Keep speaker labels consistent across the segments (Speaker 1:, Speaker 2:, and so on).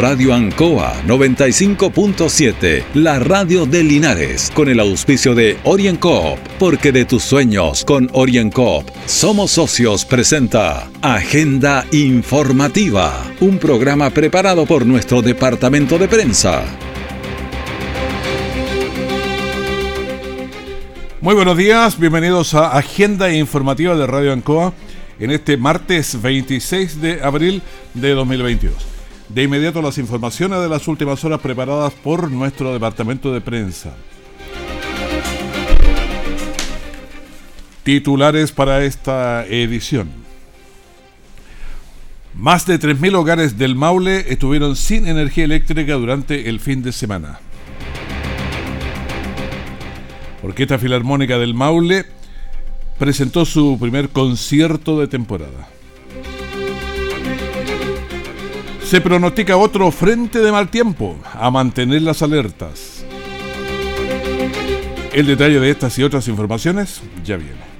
Speaker 1: Radio Ancoa 95.7, la radio de Linares, con el auspicio de OrienCoop, porque de tus sueños con OrienCoop somos socios presenta Agenda Informativa, un programa preparado por nuestro departamento de prensa.
Speaker 2: Muy buenos días, bienvenidos a Agenda Informativa de Radio Ancoa en este martes 26 de abril de 2022. De inmediato las informaciones de las últimas horas preparadas por nuestro departamento de prensa. Titulares para esta edición. Más de 3.000 hogares del Maule estuvieron sin energía eléctrica durante el fin de semana. Orquesta Filarmónica del Maule presentó su primer concierto de temporada. Se pronostica otro frente de mal tiempo, a mantener las alertas. El detalle de estas y otras informaciones ya viene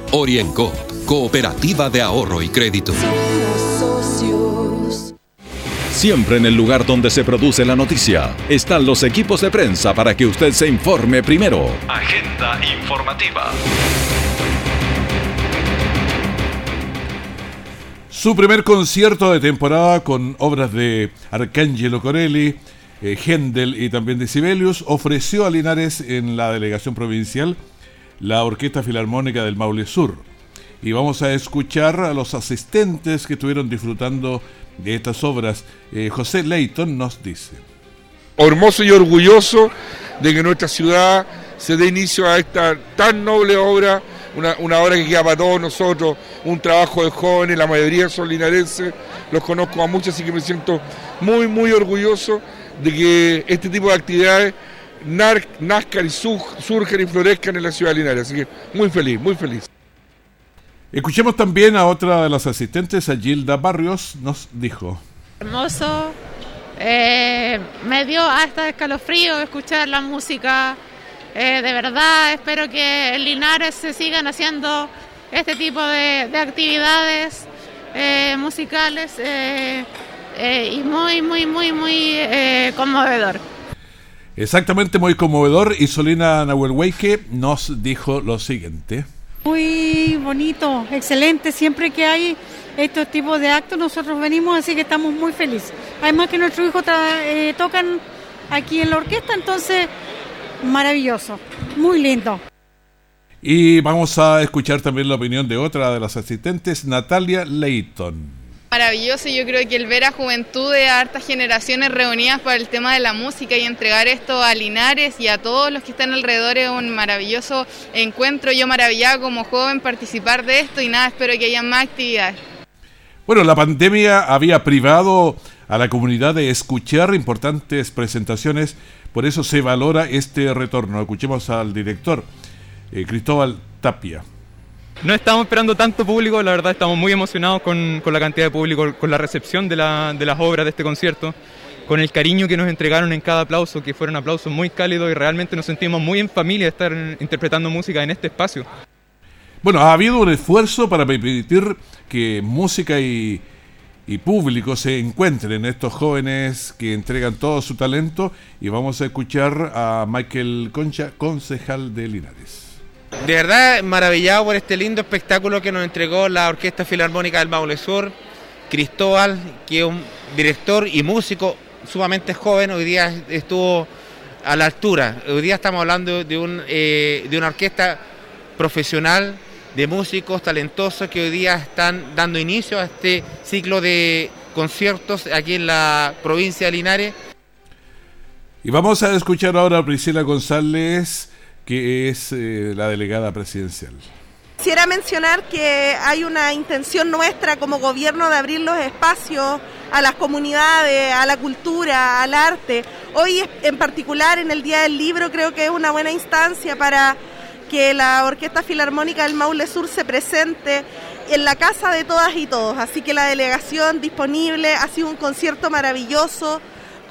Speaker 3: Oriencop Cooperativa de Ahorro y Crédito.
Speaker 1: Siempre en el lugar donde se produce la noticia están los equipos de prensa para que usted se informe primero. Agenda informativa.
Speaker 2: Su primer concierto de temporada con obras de Arcangelo Corelli, eh, Händel y también de Sibelius ofreció a Linares en la delegación provincial la Orquesta Filarmónica del Maule Sur y vamos a escuchar a los asistentes que estuvieron disfrutando de estas obras. Eh, José Leighton nos dice.
Speaker 4: Hermoso y orgulloso de que nuestra ciudad se dé inicio a esta tan noble obra, una, una, obra que queda para todos nosotros, un trabajo de jóvenes, la mayoría son linarenses, los conozco a muchos, así que me siento muy, muy orgulloso de que este tipo de actividades nazcan y surjan y florezcan en la ciudad de Linares. Así que muy feliz, muy feliz.
Speaker 2: Escuchemos también a otra de las asistentes, a Gilda Barrios, nos dijo.
Speaker 5: Hermoso, eh, me dio hasta escalofrío escuchar la música. Eh, de verdad, espero que en Linares se sigan haciendo este tipo de, actividades eh, musicales y muy, muy, muy, muy conmovedor.
Speaker 2: Exactamente, muy conmovedor. Y Solina Nahuelhueque nos dijo lo siguiente.
Speaker 6: Muy bonito, excelente. Siempre que hay estos tipos de actos, nosotros venimos, así que estamos muy felices. Además que nuestros hijos eh, tocan aquí en la orquesta, entonces maravilloso, muy lindo.
Speaker 2: Y vamos a escuchar también la opinión de otra de las asistentes, Natalia Leighton.
Speaker 7: Maravilloso, yo creo que el ver a juventudes, a hartas generaciones reunidas para el tema de la música y entregar esto a Linares y a todos los que están alrededor es un maravilloso encuentro. Yo maravillada como joven participar de esto y nada, espero que haya más actividades.
Speaker 2: Bueno, la pandemia había privado a la comunidad de escuchar importantes presentaciones, por eso se valora este retorno. Escuchemos al director, eh, Cristóbal Tapia.
Speaker 8: No estamos esperando tanto público, la verdad estamos muy emocionados con, la cantidad de público, con la recepción de, las obras de este concierto, con el cariño que nos entregaron en cada aplauso, que fueron aplausos muy cálidos y realmente nos sentimos muy en familia de estar interpretando música en este espacio.
Speaker 2: Bueno, ha habido un esfuerzo para permitir que música y, y público se encuentren estos jóvenes que entregan todo su talento y vamos a escuchar a Michael Concha, concejal de Linares.
Speaker 9: De verdad, maravillado por este lindo espectáculo que nos entregó la Orquesta Filarmónica del Maule Sur. Cristóbal, que es un director y músico sumamente joven, hoy día estuvo a la altura. Hoy día estamos hablando de, un, eh, de una orquesta profesional, de músicos talentosos que hoy día están dando inicio a este ciclo de conciertos aquí en la provincia de Linares.
Speaker 2: Y vamos a escuchar ahora a Priscila González que es eh, la delegada presidencial.
Speaker 10: Quisiera mencionar que hay una intención nuestra como gobierno de abrir los espacios a las comunidades, a la cultura, al arte. Hoy en particular en el Día del Libro creo que es una buena instancia para que la Orquesta Filarmónica del Maule Sur se presente en la casa de todas y todos. Así que la delegación disponible ha sido un concierto maravilloso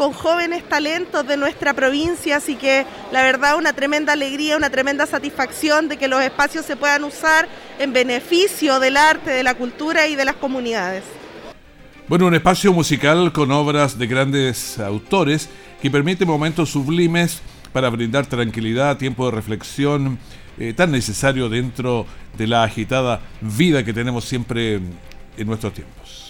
Speaker 10: con jóvenes talentos de nuestra provincia, así que la verdad una tremenda alegría, una tremenda satisfacción de que los espacios se puedan usar en beneficio del arte, de la cultura y de las comunidades.
Speaker 2: Bueno, un espacio musical con obras de grandes autores que permite momentos sublimes para brindar tranquilidad, tiempo de reflexión, eh, tan necesario dentro de la agitada vida que tenemos siempre en nuestros tiempos.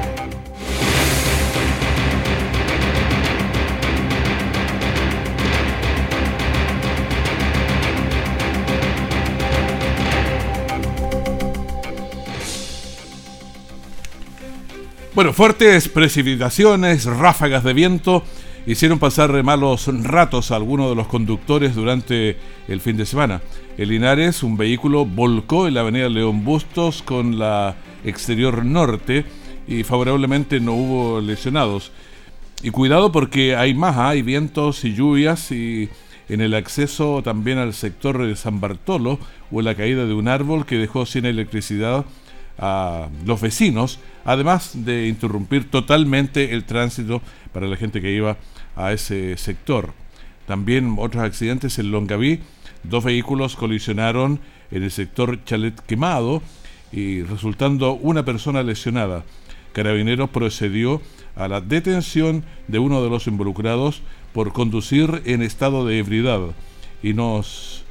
Speaker 2: Bueno, fuertes precipitaciones, ráfagas de viento hicieron pasar malos ratos a algunos de los conductores durante el fin de semana. En Linares, un vehículo volcó en la avenida León Bustos con la exterior norte y favorablemente no hubo lesionados. Y cuidado porque hay más, ¿ah? hay vientos y lluvias y en el acceso también al sector de San Bartolo hubo la caída de un árbol que dejó sin electricidad a los vecinos, además de interrumpir totalmente el tránsito para la gente que iba a ese sector. También otros accidentes en Longaví, dos vehículos colisionaron en el sector Chalet Quemado y resultando una persona lesionada. Carabineros procedió a la detención de uno de los involucrados por conducir en estado de ebriedad y nos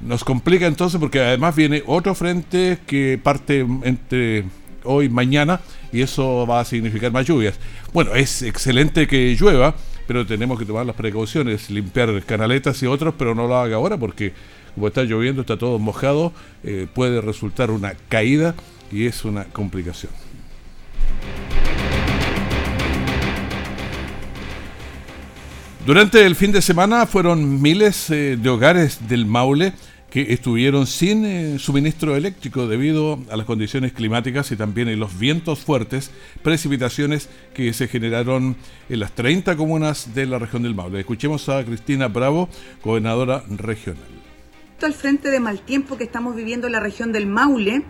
Speaker 2: nos complica entonces porque además viene otro frente que parte entre hoy mañana y eso va a significar más lluvias. Bueno, es excelente que llueva, pero tenemos que tomar las precauciones, limpiar canaletas y otros, pero no lo haga ahora porque como está lloviendo, está todo mojado, eh, puede resultar una caída y es una complicación. Durante el fin de semana fueron miles eh, de hogares del Maule que estuvieron sin eh, suministro eléctrico debido a las condiciones climáticas y también en los vientos fuertes, precipitaciones que se generaron en las 30 comunas de la región del Maule. Escuchemos a Cristina Bravo, gobernadora regional.
Speaker 11: Al frente de mal tiempo que estamos viviendo en la región del Maule,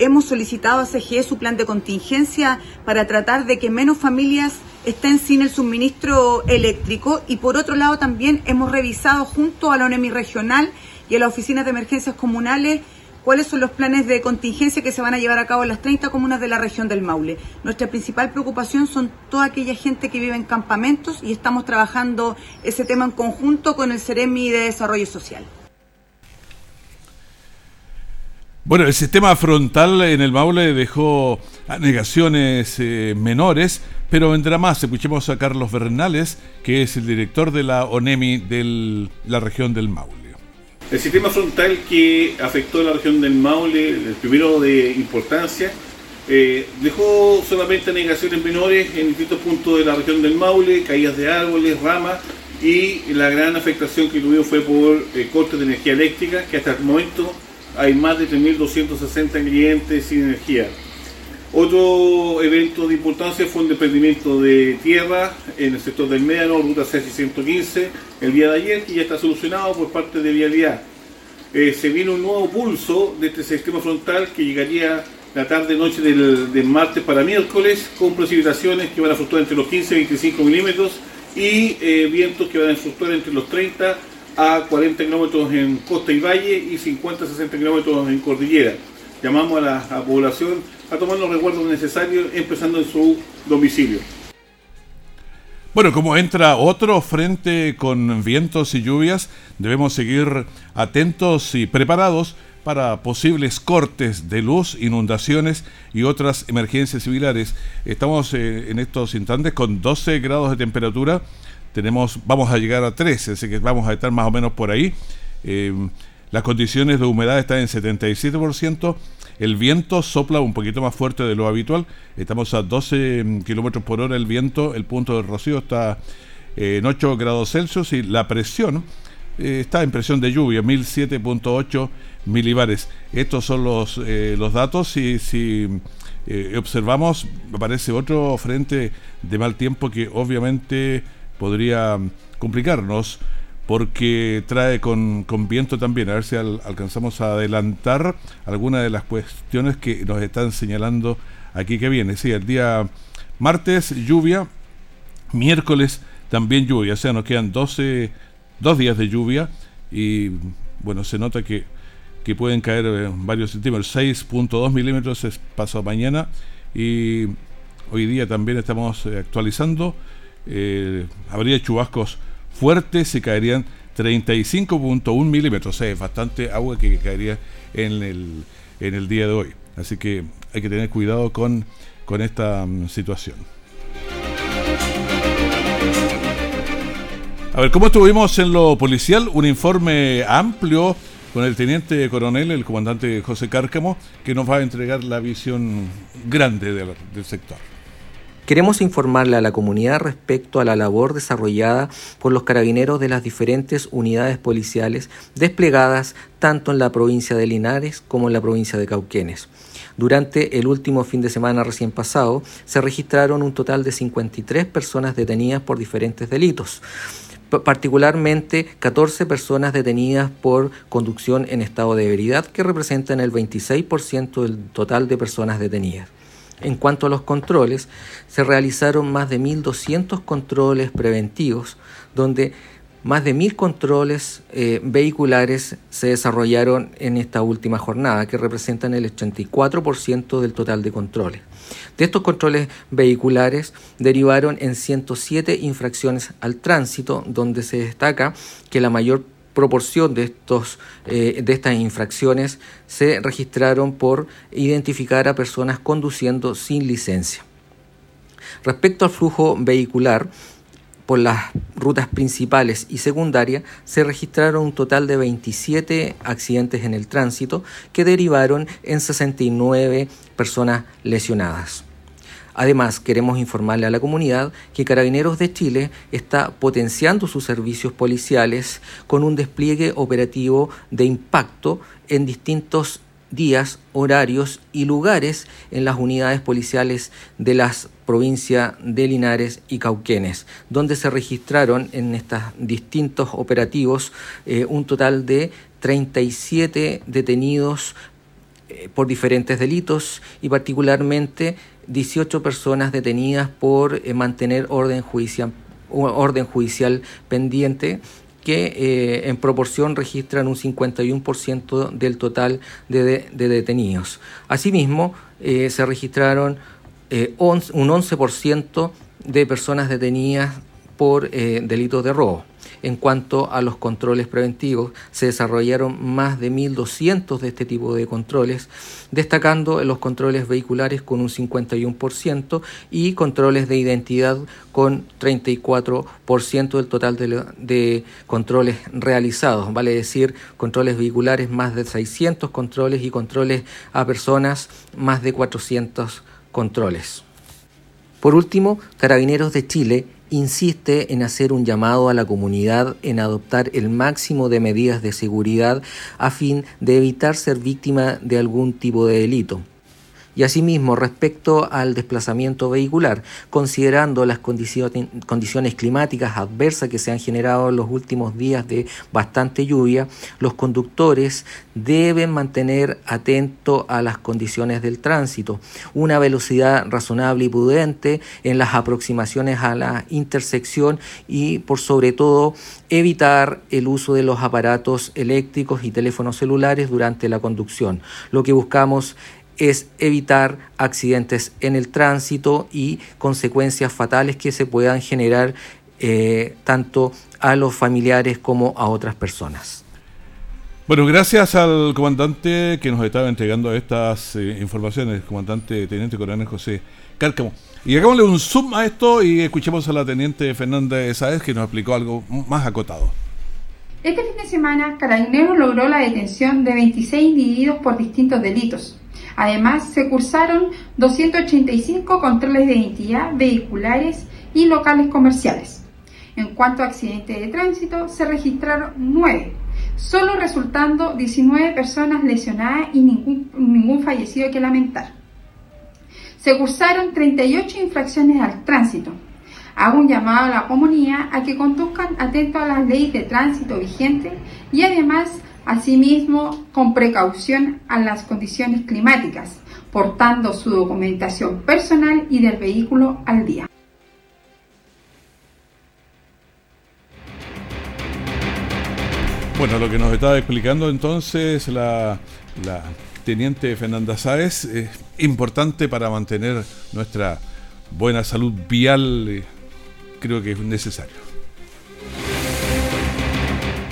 Speaker 11: hemos solicitado a CGE su plan de contingencia para tratar de que menos familias estén sin el suministro eléctrico y por otro lado también hemos revisado junto a la ONEMI regional y a las oficinas de emergencias comunales cuáles son los planes de contingencia que se van a llevar a cabo en las 30 comunas de la región del Maule. Nuestra principal preocupación son toda aquella gente que vive en campamentos y estamos trabajando ese tema en conjunto con el CEREMI de Desarrollo Social.
Speaker 2: Bueno, el sistema frontal en el Maule dejó negaciones eh, menores, pero vendrá más. Escuchemos a Carlos Bernales, que es el director de la ONEMI de la región del Maule.
Speaker 12: El sistema frontal que afectó la región del Maule, el primero de importancia, eh, dejó solamente negaciones menores en distintos puntos de la región del Maule, caídas de árboles, ramas, y la gran afectación que tuvimos fue por eh, cortes de energía eléctrica, que hasta el momento hay más de 3.260 clientes sin energía. Otro evento de importancia fue un desprendimiento de tierra en el sector del Médano, ruta 615, el día de ayer, que ya está solucionado por parte de Vialidad. Eh, se viene un nuevo pulso de este sistema frontal que llegaría la tarde-noche del, martes para miércoles, con precipitaciones que van a fluctuar entre los 15 y 25 milímetros y eh, vientos que van a fluctuar entre los 30 a 40 kilómetros en costa y valle y 50 a 60 kilómetros en cordillera. Llamamos a la población a tomar los recuerdos necesarios empezando en su domicilio.
Speaker 2: Bueno, como entra otro frente con vientos y lluvias, debemos seguir atentos y preparados para posibles cortes de luz, inundaciones y otras emergencias similares. Estamos eh, en estos instantes con 12 grados de temperatura. Tenemos, vamos a llegar a 13, así que vamos a estar más o menos por ahí. Eh, las condiciones de humedad están en 77%. El viento sopla un poquito más fuerte de lo habitual. Estamos a 12 mm, kilómetros por hora el viento. El punto de rocío está eh, en 8 grados Celsius y la presión eh, está en presión de lluvia, 1007.8 milibares. Estos son los, eh, los datos. Y si observamos, aparece otro frente de mal tiempo que obviamente podría mm, complicarnos porque trae con, viento también. A ver si alcanzamos a adelantar algunas de las cuestiones que nos están señalando aquí que viene. Sí, el día martes lluvia, miércoles también lluvia, o sea, nos quedan 12, dos días de lluvia. Y bueno, se nota que, que pueden caer eh, varios centímetros, 6.2 milímetros es paso mañana. Y hoy día también estamos eh, actualizando, eh, habría chubascos fuertes se caerían 35.1 milímetros, o sea, es bastante agua que caería en el, en el día de hoy. Así que hay que tener cuidado con, con esta mm, situación. A ver, ¿cómo estuvimos en lo policial? Un informe amplio con el teniente coronel, el comandante José Cárcamo, que nos va a entregar la visión grande del sector.
Speaker 13: Queremos informarle a la comunidad respecto a la labor desarrollada por los carabineros de las diferentes unidades policiales desplegadas tanto en la provincia de Linares como en la provincia de Cauquenes. Durante el último fin de semana recién pasado se registraron un total de 53 personas detenidas por diferentes delitos particularmente 14 personas detenidas por conducción en estado de ebriedad, que representan el 26% del total de personas detenidas. En cuanto a los controles, se realizaron más de 1.200 controles preventivos, donde más de 1.000 controles eh, vehiculares se desarrollaron en esta última jornada, que representan el 84% del total de controles. De estos controles vehiculares derivaron en 107 infracciones al tránsito, donde se destaca que la mayor proporción de, estos, eh, de estas infracciones se registraron por identificar a personas conduciendo sin licencia. Respecto al flujo vehicular, por las rutas principales y secundarias se registraron un total de 27 accidentes en el tránsito que derivaron en 69 personas lesionadas. Además, queremos informarle a la comunidad que Carabineros de Chile está potenciando sus servicios policiales con un despliegue operativo de impacto en distintos días, horarios y lugares en las unidades policiales de las provincias de Linares y Cauquenes, donde se registraron en estos distintos operativos eh, un total de 37 detenidos eh, por diferentes delitos y particularmente 18 personas detenidas por eh, mantener orden judicial, orden judicial pendiente que eh, en proporción registran un 51% del total de, detenidos. Asimismo, eh, se registraron un 11% de personas detenidas por delitos de robo. En cuanto a los controles preventivos, se desarrollaron más de 1.200 de este tipo de controles, destacando los controles vehiculares con un 51% y controles de identidad con 34% del total de, de, controles realizados, vale decir, controles vehiculares más de 600 controles y controles a personas más de 400 controles. Por último, Carabineros de Chile insiste en hacer un llamado a la comunidad en adoptar el máximo de medidas de seguridad a fin de evitar ser víctima de algún tipo de delito. Y asimismo, respecto al desplazamiento vehicular, considerando las condiciones climáticas adversas que se han generado en los últimos días de bastante lluvia, los conductores deben mantener atento a las condiciones del tránsito, una velocidad razonable y prudente en las aproximaciones a la intersección y por sobre todo evitar el uso de los aparatos eléctricos y teléfonos celulares durante la conducción. Lo que buscamos es evitar accidentes en el tránsito y consecuencias fatales que se puedan generar eh, tanto a los familiares como a otras personas.
Speaker 2: Bueno, gracias al comandante que nos estaba entregando estas eh, informaciones, comandante Teniente Coronel José Cárcamo. Y hagámosle un zoom a esto y escuchemos a la Teniente Fernanda Sáez que nos explicó algo más acotado.
Speaker 14: Este fin de semana, Carabineros logró la detención de 26 individuos por distintos delitos, Además, se cursaron 285 controles de identidad vehiculares y locales comerciales. En cuanto a accidentes de tránsito, se registraron 9, solo resultando 19 personas lesionadas y ningún, fallecido que lamentar. Se cursaron 38 infracciones al tránsito. Hago un llamado a la comunidad a que conduzcan atento a las leyes de tránsito vigentes y además Asimismo, con precaución a las condiciones climáticas, portando su documentación personal y del vehículo al día.
Speaker 2: Bueno, lo que nos estaba explicando entonces la, teniente Fernanda Sáez es importante para mantener nuestra buena salud vial, eh, creo que es necesario.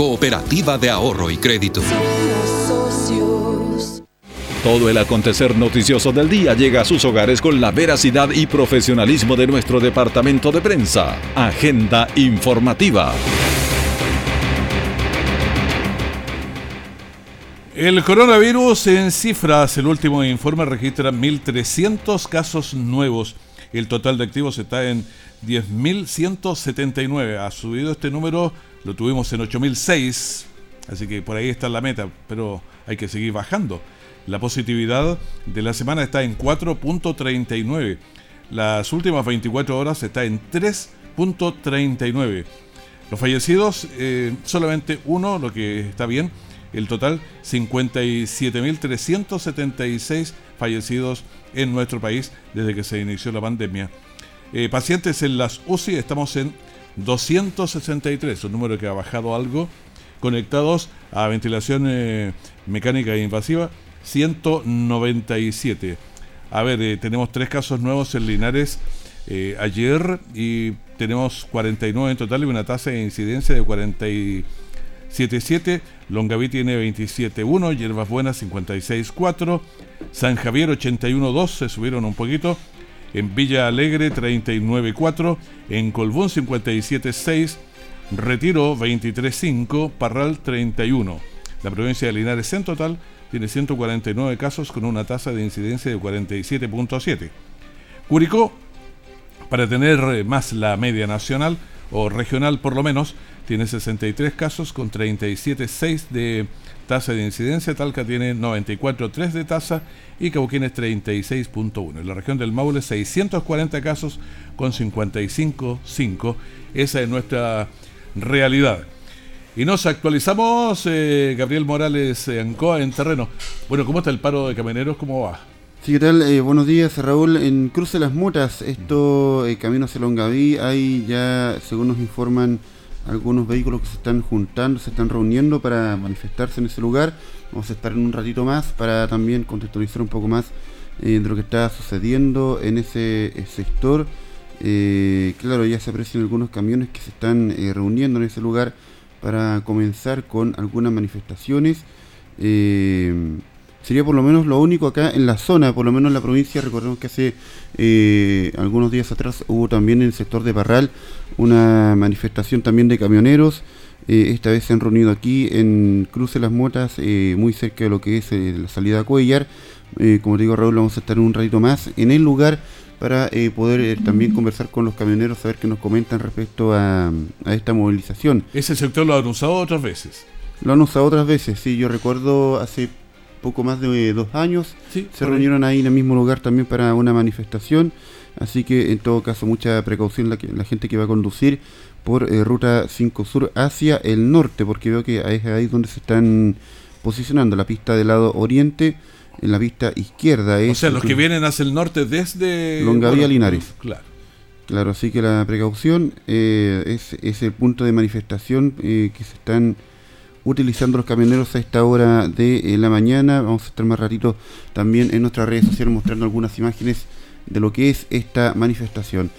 Speaker 3: Cooperativa de Ahorro y Crédito.
Speaker 1: Todo el acontecer noticioso del día llega a sus hogares con la veracidad y profesionalismo de nuestro departamento de prensa. Agenda informativa.
Speaker 2: El coronavirus en cifras, el último informe registra 1.300 casos nuevos. El total de activos está en 10.179. Ha subido este número lo tuvimos en 8006, así que por ahí está la meta, pero hay que seguir bajando. La positividad de la semana está en 4.39. Las últimas 24 horas está en 3.39. Los fallecidos, eh, solamente uno, lo que está bien. El total, 57.376 fallecidos en nuestro país desde que se inició la pandemia. Eh, pacientes en las UCI, estamos en 263, un número que ha bajado algo, conectados a ventilación eh, mecánica e invasiva, 197. A ver, eh, tenemos tres casos nuevos en Linares eh, ayer y tenemos 49 en total y una tasa de incidencia de 47.7. Longaví tiene 27.1, Hierbas Buenas 56.4, San Javier 81.2, se subieron un poquito en Villa Alegre 39.4, en Colbún 57.6, Retiro 23.5, Parral 31. La provincia de Linares en total tiene 149 casos con una tasa de incidencia de 47.7. Curicó, para tener eh, más la media nacional o regional por lo menos, tiene 63 casos con 37.6 de tasa de incidencia, Talca tiene 94.3 de tasa y Cauquenes 36.1. En la región del Maule 640 casos con 55.5. Esa es nuestra realidad. Y nos actualizamos, eh, Gabriel Morales eh, Ancoa en terreno. Bueno, ¿cómo está el paro de camioneros? ¿Cómo va?
Speaker 15: Sí, ¿qué tal? Eh, buenos días, Raúl. En Cruce Las Mutas, esto, camino hacia Longaví, hay ya, según nos informan, algunos vehículos que se están juntando, se están reuniendo para manifestarse en ese lugar. Vamos a estar en un ratito más para también contextualizar un poco más eh, de lo que está sucediendo en ese eh, sector. Eh, claro, ya se aprecian algunos camiones que se están reuniendo en ese lugar para comenzar con algunas manifestaciones. Eh, sería por lo menos lo único acá en la zona, por lo menos en la provincia. Recordemos que hace eh, algunos días atrás hubo también en el sector de Parral una manifestación también de camioneros. Eh, esta vez se han reunido aquí en Cruce Las Motas, eh, muy cerca de lo que es la salida a Cuellar. como te digo, Raúl, vamos a estar un ratito más en el lugar para poder también conversar con los camioneros, saber qué nos comentan respecto a, a esta movilización.
Speaker 2: Ese sector lo han usado otras veces.
Speaker 15: Lo han usado otras veces, sí. Yo recuerdo hace poco más de dos años. se reunieron ahí en el mismo lugar también para una manifestación. Así que en todo caso mucha precaución la, la gente que va a conducir por eh, ruta 5 Sur hacia el norte, porque veo que es ahí donde se están posicionando la pista del lado oriente, en la pista izquierda. Es
Speaker 2: o sea, los que vienen hacia el norte desde...
Speaker 15: Longavía Linares.
Speaker 2: Claro.
Speaker 15: Claro, así que la precaución eh, es, es, el punto de manifestación eh, que se están utilizando los camioneros a esta hora de eh, la mañana. Vamos a estar más ratito también en nuestras redes sociales mostrando algunas imágenes de lo que es esta manifestación.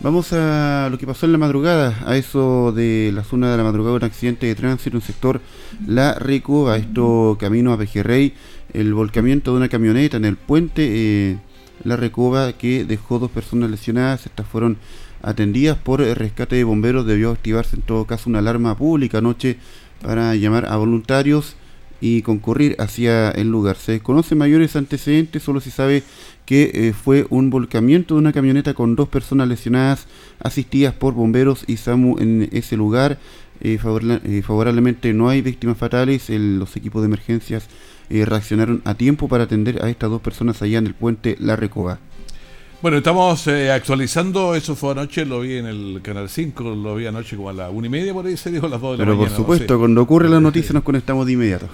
Speaker 15: Vamos a lo que pasó en la madrugada, a eso de la zona de la madrugada, un accidente de tránsito en un sector La Reco, a esto camino a Pejerrey, el volcamiento de una camioneta en el puente eh, La Recoba que dejó dos personas lesionadas, estas fueron atendidas por el rescate de bomberos, debió activarse en todo caso una alarma pública anoche para llamar a voluntarios y concurrir hacia el lugar. Se desconocen mayores antecedentes, solo se sabe que eh, fue un volcamiento de una camioneta con dos personas lesionadas asistidas por bomberos y SAMU en ese lugar. Eh, eh, favorablemente no hay víctimas fatales, los equipos de emergencias reaccionaron a tiempo para atender a estas dos personas allá en el puente La Recoba.
Speaker 2: Bueno, estamos eh, actualizando, eso fue anoche, lo vi en el Canal 5, lo vi anoche como a las una y media, por ahí se dijo a las dos de
Speaker 15: la
Speaker 2: mañana.
Speaker 15: Pero por supuesto, cuando ocurre la noticia nos conectamos de inmediato.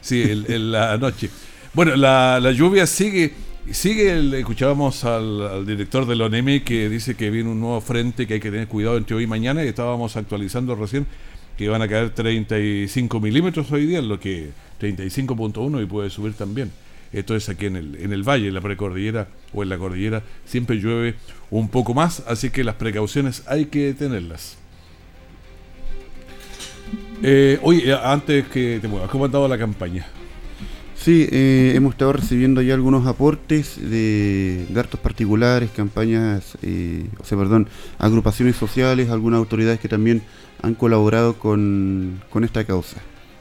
Speaker 2: Sí, en, la noche. Bueno, la, lluvia sigue, sigue, escuchábamos al, director de la ONEMI que dice que viene un nuevo frente que hay que tener cuidado entre hoy y mañana y estábamos actualizando recién que van a caer 35 milímetros hoy día, lo que 35.1 y puede subir también. Esto es aquí en el, en el valle, en la precordillera o en la cordillera, siempre llueve un poco más, así que las precauciones hay que tenerlas. Eh, oye, antes que te muevas, ¿cómo ha andado la campaña?
Speaker 15: Sí, eh, hemos estado recibiendo ya algunos aportes de, de particulares, campañas, eh, o sea, perdón, agrupaciones sociales, algunas autoridades que también han colaborado con, con esta causa.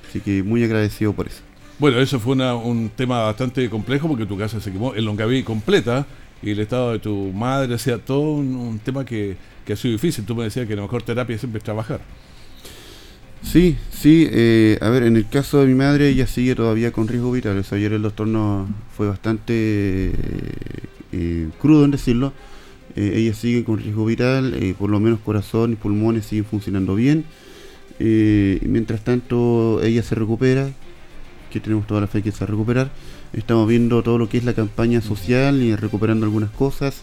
Speaker 15: Así que muy agradecido por eso.
Speaker 2: Bueno, eso fue un tema bastante complejo porque tu casa se quemó en Longaví completa y el estado de tu madre, o sea, todo un, tema que, ha sido difícil. Tú me decías que la mejor terapia siempre es trabajar.
Speaker 15: Sí, sí, eh, a ver, en el caso de mi madre, ella sigue todavía con riesgo vital. ayer el doctor no fue bastante eh, crudo en decirlo. Eh, ella sigue con riesgo vital, por lo menos corazón y pulmones siguen funcionando bien. mientras tanto, ella se recupera, que tenemos toda la fe que se va a recuperar. Estamos viendo todo lo que es la campaña social y recuperando algunas cosas.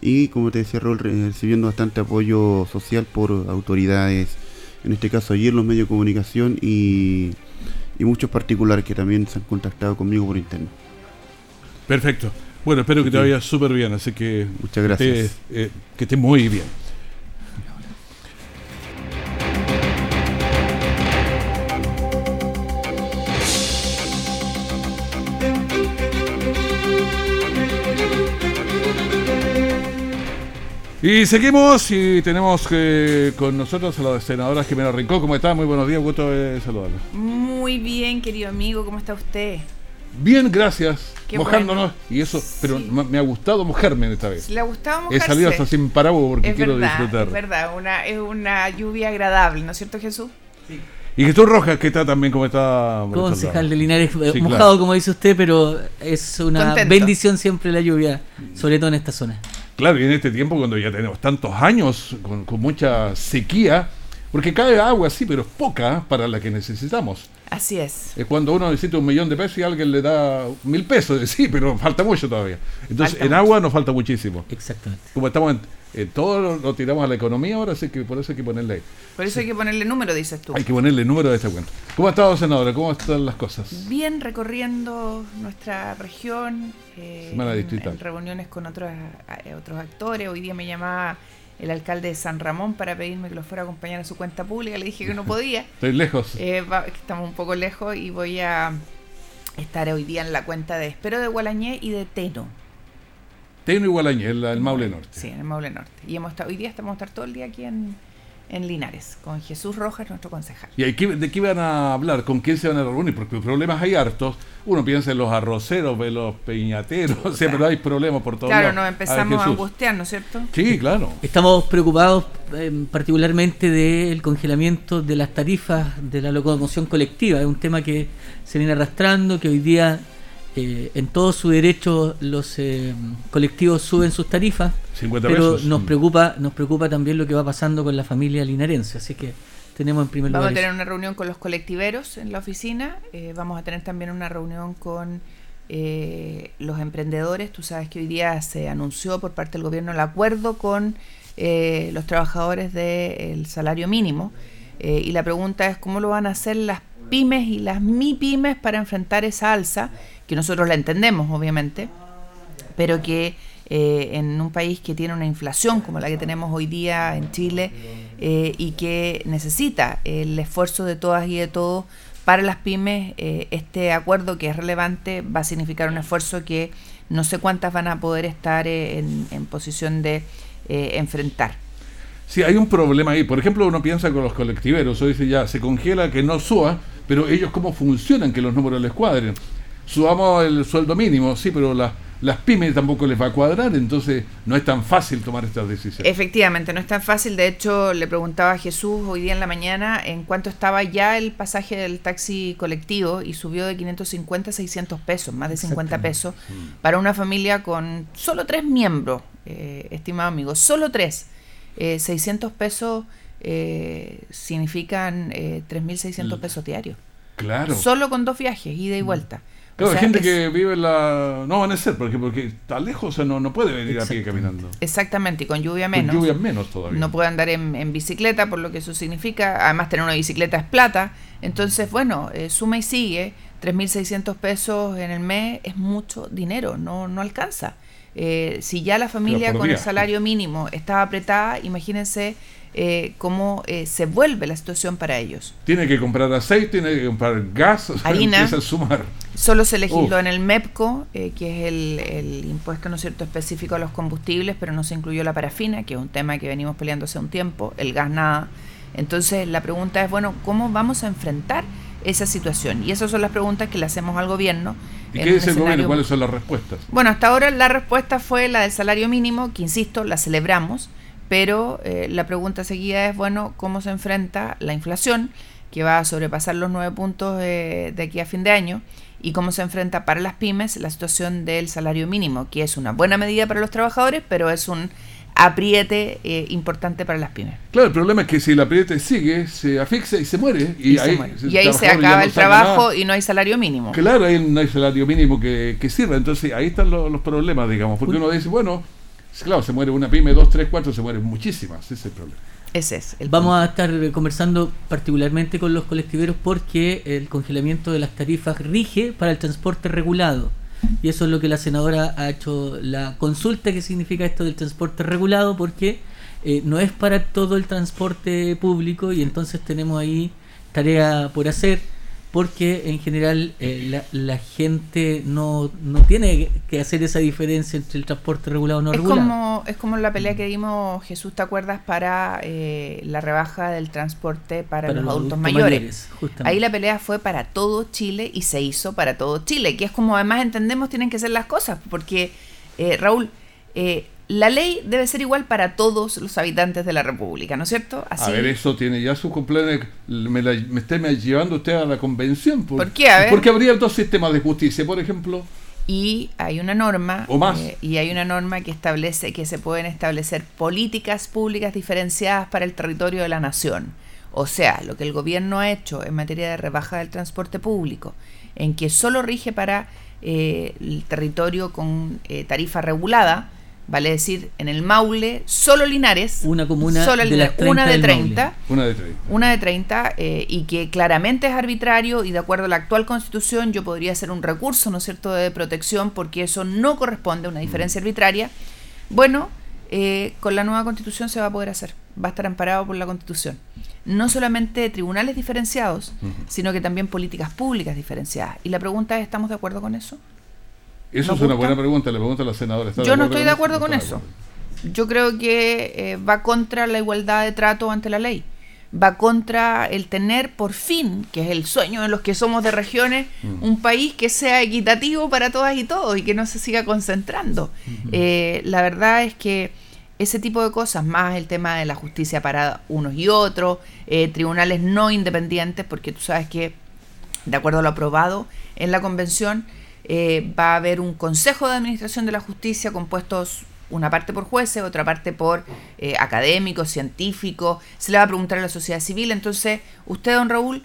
Speaker 15: Y como te decía Rol, recibiendo bastante apoyo social por autoridades, en este caso ayer los medios de comunicación y, muchos particulares que también se han contactado conmigo por internet.
Speaker 2: Perfecto. Bueno, espero que te vaya súper bien, así que...
Speaker 15: Muchas gracias.
Speaker 2: Eh, que esté muy bien. Y seguimos y tenemos eh, con nosotros a la senadora Jimena Rincón. ¿Cómo está? Muy buenos días, gusto de saludarla.
Speaker 16: Muy bien, querido amigo, ¿cómo está usted?
Speaker 2: Bien, gracias. Mojándonos. Y eso, pero me ha gustado mojarme esta vez.
Speaker 16: ¿Le ha gustado mojarse?
Speaker 2: He salido hasta sin paraguas porque quiero disfrutar.
Speaker 16: Es verdad, una, es una lluvia agradable, ¿no es cierto, Jesús? Sí.
Speaker 2: Y Jesús Rojas, ¿qué está también? ¿Cómo está?
Speaker 17: Concejal de Linares, eh, mojado como dice usted, pero es una bendición siempre la lluvia, sobre todo en esta zona.
Speaker 2: Claro, y en este tiempo cuando ya tenemos tantos años con, mucha sequía, porque cae agua sí, pero es poca para la que necesitamos.
Speaker 16: Así es.
Speaker 2: Es cuando uno necesita un millón de pesos y alguien le da mil pesos, sí, pero falta mucho todavía. Entonces, en agua nos falta muchísimo.
Speaker 17: Exactamente.
Speaker 2: Como estamos en, eh, todo lo, tiramos a la economía ahora, así que por eso hay que ponerle.
Speaker 16: Por eso hay que ponerle número, dices tú.
Speaker 2: Hay que ponerle número de esta cuenta. ¿Cómo ha estado, senadora? ¿Cómo están las cosas?
Speaker 16: Bien, recorriendo nuestra región.
Speaker 2: Eh, Semana distrital.
Speaker 16: En, reuniones con otros, eh, otros actores. Hoy día me llamaba el alcalde de San Ramón para pedirme que lo fuera a acompañar a su cuenta pública. Le dije que no podía.
Speaker 2: Estoy lejos.
Speaker 16: Eh, estamos un poco lejos y voy a estar hoy día en la cuenta de Espero de Gualañé y de Teno.
Speaker 2: Teno y Gualañé, en el Maule Norte.
Speaker 16: Sí, en el Maule Norte. Y hemos estado, hoy día estamos a estar todo el día aquí en, en Linares, con Jesús Rojas, nuestro concejal.
Speaker 2: ¿Y de qué van a hablar? ¿Con quién se van a reunir? Porque problemas hay hartos. Uno piensa en los arroceros, en los peñateros, siempre hay problemas por todos
Speaker 16: Claro, nos empezamos a, angustiar, ¿no es cierto?
Speaker 2: Sí, claro.
Speaker 17: Estamos preocupados eh, particularmente del congelamiento de las tarifas de la locomoción colectiva. Es un tema que se viene arrastrando, que hoy día eh, en todo su derecho los eh, colectivos suben sus tarifas, pero nos mm. preocupa nos preocupa también lo que va pasando con la familia linarense, así que tenemos en primer
Speaker 16: lugar.
Speaker 17: Vamos
Speaker 16: a tener una reunión con los colectiveros en la oficina, eh, vamos a tener también una reunión con los emprendedores. Tú sabes que hoy día se anunció por parte del gobierno el acuerdo con los trabajadores del salario mínimo. y la pregunta es cómo lo van a hacer las pymes y las MIPYMES para enfrentar esa alza que nosotros la entendemos, obviamente, pero que eh, en un país que tiene una inflación como la que tenemos hoy día en Chile eh, y que necesita el esfuerzo de todas y de todos para las pymes, eh, este acuerdo que es relevante va a significar un esfuerzo que no sé cuántas van a poder estar en, posición de enfrentar.
Speaker 2: Sí, hay un problema ahí. Por ejemplo, uno piensa con los colectiveros, o dice ya, se congela que no suba, pero ellos cómo funcionan que los números les cuadren subamos el sueldo mínimo, sí, pero las pymes tampoco les va a cuadrar, entonces no es tan fácil tomar estas decisiones.
Speaker 16: Efectivamente, no es tan fácil. De hecho, le preguntaba a Jesús hoy día en la mañana en cuánto estaba ya el pasaje del taxi colectivo y subió de 550 a 600 pesos, más de 50 pesos, mm. para una familia con solo tres miembros, eh, estimado amigo, solo tres. 600 eh, pesos eh, significan 3.600 mm. pesos diarios.
Speaker 2: Claro.
Speaker 16: Solo con dos viajes, ida y mm.
Speaker 2: Claro, hay gente que vive en la. No van a ser, porque, porque está lejos, o sea, no, no puede venir a pie caminando.
Speaker 16: Exactamente, y con lluvia menos.
Speaker 2: Con lluvia menos todavía.
Speaker 16: No puede andar en, bicicleta, por lo que eso significa. Además, tener una bicicleta es plata. Entonces, bueno, eh, suma y sigue. 3.600 pesos en el mes es mucho dinero, no, no alcanza. Eh, si ya la familia con el salario mínimo estaba apretada, imagínense eh, cómo eh, se vuelve la situación para ellos.
Speaker 2: Tiene que comprar aceite, tiene que comprar gas,
Speaker 16: harina. a sumar. Solo se legisló en el MEPCO, eh, que es el, impuesto no es cierto específico a los combustibles, pero no se incluyó la parafina, que es un tema que venimos peleando hace un tiempo, el gas nada. Entonces la pregunta es, bueno, ¿cómo vamos a enfrentar esa situación? Y esas son las preguntas que le hacemos al gobierno.
Speaker 2: ¿Y qué dice el gobierno? ¿Cuáles son las respuestas?
Speaker 16: Bueno, hasta ahora la respuesta fue la del salario mínimo, que insisto, la celebramos pero eh, la pregunta seguida es, bueno, ¿cómo se enfrenta la inflación, que va a sobrepasar los nueve puntos de aquí a fin de año? Y cómo se enfrenta para las pymes la situación del salario mínimo, que es una buena medida para los trabajadores, pero es un apriete eh, importante para las pymes.
Speaker 2: Claro, el problema es que si el apriete sigue, se asfixia y se muere.
Speaker 16: Y, ahí, se, y ahí se acaba el trabajo y no hay salario mínimo.
Speaker 2: Claro, ahí no hay salario mínimo que, sirva. Entonces ahí están los problemas, digamos, porque uno dice, bueno, Claro, se muere una pyme, dos, tres, cuatro, se mueren muchísimas. Ese es el problema.
Speaker 16: Ese es.
Speaker 17: El Vamos a estar conversando particularmente con los colectiveros porque el congelamiento de las tarifas rige para el transporte regulado. Y eso es lo que la senadora ha hecho la consulta, que significa esto del transporte regulado, porque eh, no es para todo el transporte público y entonces tenemos ahí tarea por hacer porque en general eh, la, gente no, no, tiene que hacer esa diferencia entre el transporte regulado y no
Speaker 16: es
Speaker 17: regulado.
Speaker 16: Como, es como la pelea que dimos, Jesús, ¿te acuerdas? Para eh, la rebaja del transporte para, los, adultos, mayores. Ahí la pelea fue para todo Chile y se hizo para todo Chile, que es como además entendemos tienen que ser las cosas, porque eh, Raúl, eh, la ley debe ser igual para todos los habitantes de la República, ¿no es cierto?
Speaker 2: Así... A ver, eso tiene ya su cumpleaños. Me, me está llevando usted a la convención.
Speaker 16: Por, qué? A ver.
Speaker 2: Porque habría dos sistemas de justicia, por ejemplo.
Speaker 16: Y hay una norma.
Speaker 2: O más.
Speaker 16: Eh, y hay una norma que establece que se pueden establecer políticas públicas diferenciadas para el territorio de la nación. O sea, lo que el gobierno ha hecho en materia de rebaja del transporte público, en que solo rige para eh, el territorio con eh, tarifa regulada vale decir, en el Maule, solo Linares,
Speaker 17: una comuna de
Speaker 16: una, de 30,
Speaker 2: una de 30,
Speaker 16: una de 30, eh, y que claramente es arbitrario y de acuerdo a la actual constitución yo podría hacer un recurso, ¿no es cierto?, de protección porque eso no corresponde a una diferencia arbitraria. Bueno, eh, con la nueva constitución se va a poder hacer. Va a estar amparado por la constitución. No solamente tribunales diferenciados, sino que también políticas públicas diferenciadas. Y la pregunta es, ¿estamos de acuerdo con eso?
Speaker 2: Eso es una buena pregunta, le pregunto a la senadora.
Speaker 16: Yo no estoy de acuerdo con eso. Yo creo que eh, va contra la igualdad de trato ante la ley va contra el tener por fin, que es el sueño de los que somos de regiones, mm. un país que sea equitativo para todas y todos y que no se siga concentrando. Eh, la verdad es que ese tipo de cosas, más el tema de la justicia para unos y otros, eh, tribunales no independientes, porque tú sabes que, de acuerdo a lo aprobado en la convención, eh, va a haber un consejo de administración de la justicia compuestos una parte por jueces, otra parte por eh, académicos, científicos, se le va a preguntar a la sociedad civil. Entonces, usted, don Raúl,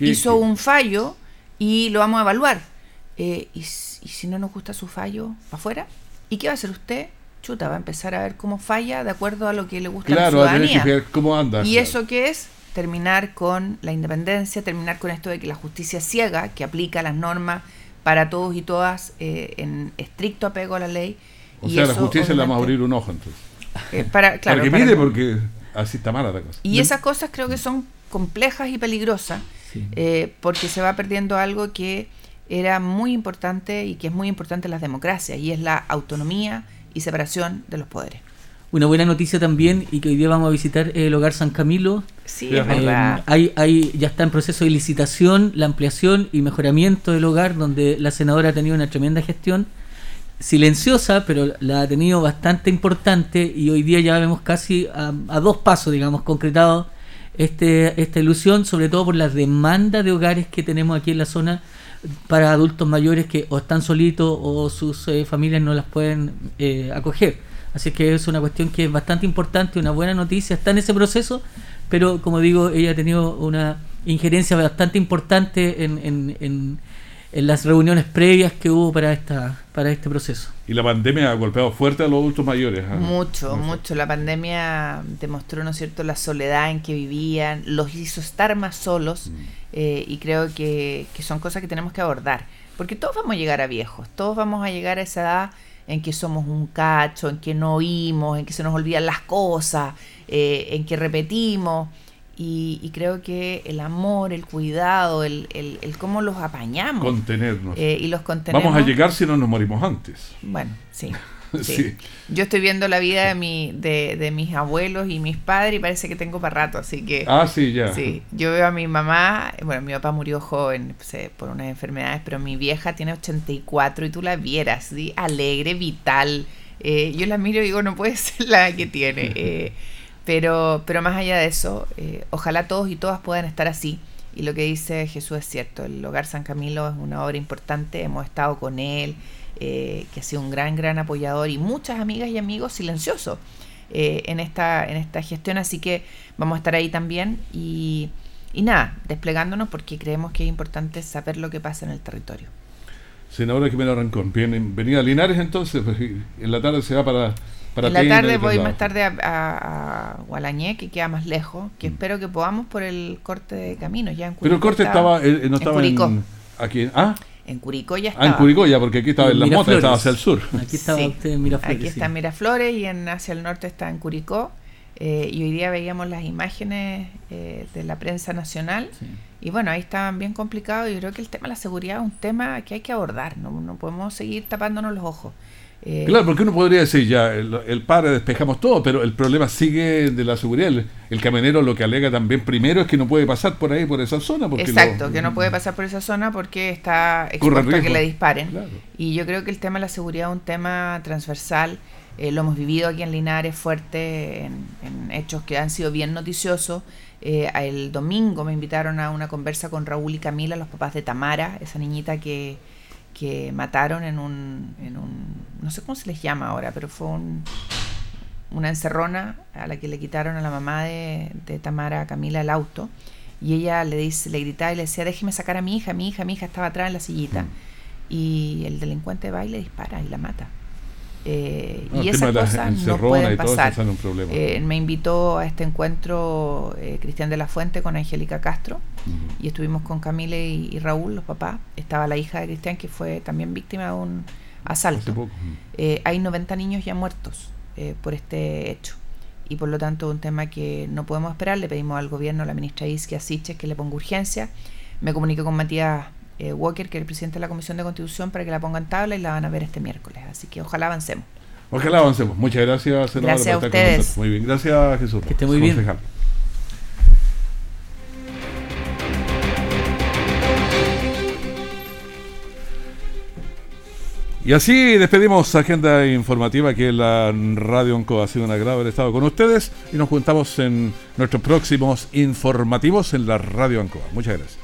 Speaker 16: hizo un fallo y lo vamos a evaluar. Eh, y, si no nos gusta su fallo, ¿para afuera? ¿Y qué va a hacer usted? Chuta, va a empezar a ver cómo falla de acuerdo a lo que le gusta a la ciudadanía.
Speaker 2: cómo anda.
Speaker 16: ¿Y eso qué es? Terminar con la independencia, terminar con esto de que la justicia ciega, que aplica las normas para todos y todas eh, en estricto apego a la ley,
Speaker 2: o sea, la justicia le vamos a abrir un ojo entonces.
Speaker 16: Eh, para, claro,
Speaker 2: que mire porque así está mala la cosa.
Speaker 16: Y esas cosas creo que son complejas y peligrosas eh, porque se va perdiendo algo que era muy importante y que es muy importante en las democracias y es la autonomía y separación de los poderes.
Speaker 17: Una buena noticia también y que hoy día vamos a visitar el hogar San Camilo.
Speaker 16: Sí, es verdad.
Speaker 17: Hay, hay, ya está en proceso de licitación, la ampliación y mejoramiento del hogar donde la senadora ha tenido una tremenda gestión silenciosa, pero la ha tenido bastante importante y hoy día ya vemos casi a, dos pasos, digamos, concretado este, esta ilusión, sobre todo por la demanda de hogares que tenemos aquí en la zona para adultos mayores que o están solitos o sus eh, familias no las pueden eh, acoger. Así que es una cuestión que es bastante importante, una buena noticia, está en ese proceso, pero como digo, ella ha tenido una injerencia bastante importante en, en en las reuniones previas que hubo para esta para este proceso.
Speaker 2: Y la pandemia ha golpeado fuerte a los adultos mayores.
Speaker 16: ¿ah? Mucho, mucho. La pandemia demostró, ¿no es cierto?, la soledad en que vivían, los hizo estar más solos mm. eh, y creo que, que, son cosas que tenemos que abordar. Porque todos vamos a llegar a viejos, todos vamos a llegar a esa edad en que somos un cacho, en que no oímos, en que se nos olvidan las cosas, eh, en que repetimos. Y, creo que el amor, el cuidado, el, el, cómo los apañamos.
Speaker 2: Contenernos.
Speaker 16: Eh, y los contenemos.
Speaker 2: Vamos a llegar si no nos morimos antes.
Speaker 16: Bueno, sí. sí. Yo estoy viendo la vida de, mi, de, de, mis abuelos y mis padres y parece que tengo para rato, así que...
Speaker 2: Ah, sí, ya.
Speaker 16: Sí, yo veo a mi mamá, bueno, mi papá murió joven por unas enfermedades, pero mi vieja tiene 84 y tú la vieras, ¿sí? alegre, vital. Eh, yo la miro y digo, no puede ser la que tiene. Eh, pero, pero más allá de eso, eh, ojalá todos y todas puedan estar así. Y lo que dice Jesús es cierto, el Hogar San Camilo es una obra importante, hemos estado con él, eh, que ha sido un gran, gran apoyador y muchas amigas y amigos silenciosos eh, en, esta, en esta gestión, así que vamos a estar ahí también y, y nada, desplegándonos porque creemos que es importante saber lo que pasa en el territorio.
Speaker 2: Senadora Jimena Rancón, bien, venida a Linares entonces, pues, en la tarde se va para
Speaker 16: en la tarde voy más tarde a, a, Gualañé, que queda más lejos, que mm. espero que podamos por el corte de camino. Ya en
Speaker 2: Pero el corte estaba, eh, no estaba en, aquí, ¿ah?
Speaker 16: En Curicó ya estaba.
Speaker 2: Ah, en Curicó ya, porque aquí estaba en, la Mota, estaba hacia el sur.
Speaker 17: Aquí estaba usted en Miraflores.
Speaker 16: Aquí está en Miraflores y en, hacia el norte está en Curicó. Eh, y hoy día veíamos las imágenes eh, de la prensa nacional. Y bueno, ahí estaban bien complicados. Y yo creo que el tema de la seguridad es un tema que hay que abordar. No, no podemos seguir tapándonos los ojos.
Speaker 2: Eh, claro, porque uno podría decir ya, el, el padre despejamos todo, pero el problema sigue de la seguridad. El, camionero lo que alega también primero es que no puede pasar por ahí, por esa zona. Porque
Speaker 16: Exacto, que no puede pasar por esa zona porque está expuesto a que le disparen. Y yo creo que el tema de la seguridad es un tema transversal. Eh, lo hemos vivido aquí en Linares fuerte, en, hechos que han sido bien noticiosos. Eh, el domingo me invitaron a una conversa con Raúl y Camila, los papás de Tamara, esa niñita que que mataron en un, en un, no sé cómo se les llama ahora, pero fue un, una encerrona a la que le quitaron a la mamá de, de Tamara Camila el auto y ella le dice, le gritaba y le decía, déjeme sacar a mi hija, mi hija, mi hija estaba atrás en la sillita. Mm. Y el delincuente va y le dispara y la mata. Eh, y esas cosas no pueden pasar. Eh, me invitó a este encuentro eh, Cristian de la Fuente con Angélica Castro y estuvimos con Camille y, Raúl, los papás. Estaba la hija de Cristian que fue también víctima de un asalto. hay 90 niños ya muertos eh, por este hecho. Y por lo tanto, un tema que no podemos esperar. Le pedimos al gobierno, a la ministra Isquia Siches, que le ponga urgencia. Me comuniqué con Matías eh, Walker, que es el presidente de la Comisión de Constitución, para que la ponga en tabla y la van a ver este miércoles. Así que ojalá avancemos.
Speaker 2: Ojalá avancemos. Muchas gracias,
Speaker 16: senadora, gracias a ustedes.
Speaker 2: Muy bien, gracias Jesús.
Speaker 17: Que esté muy bien.
Speaker 2: Y así despedimos Agenda Informativa, que la Radio Onco ha sido un agrado haber estado con ustedes y nos juntamos en nuestros próximos informativos en la Radio Ancoa. Muchas gracias.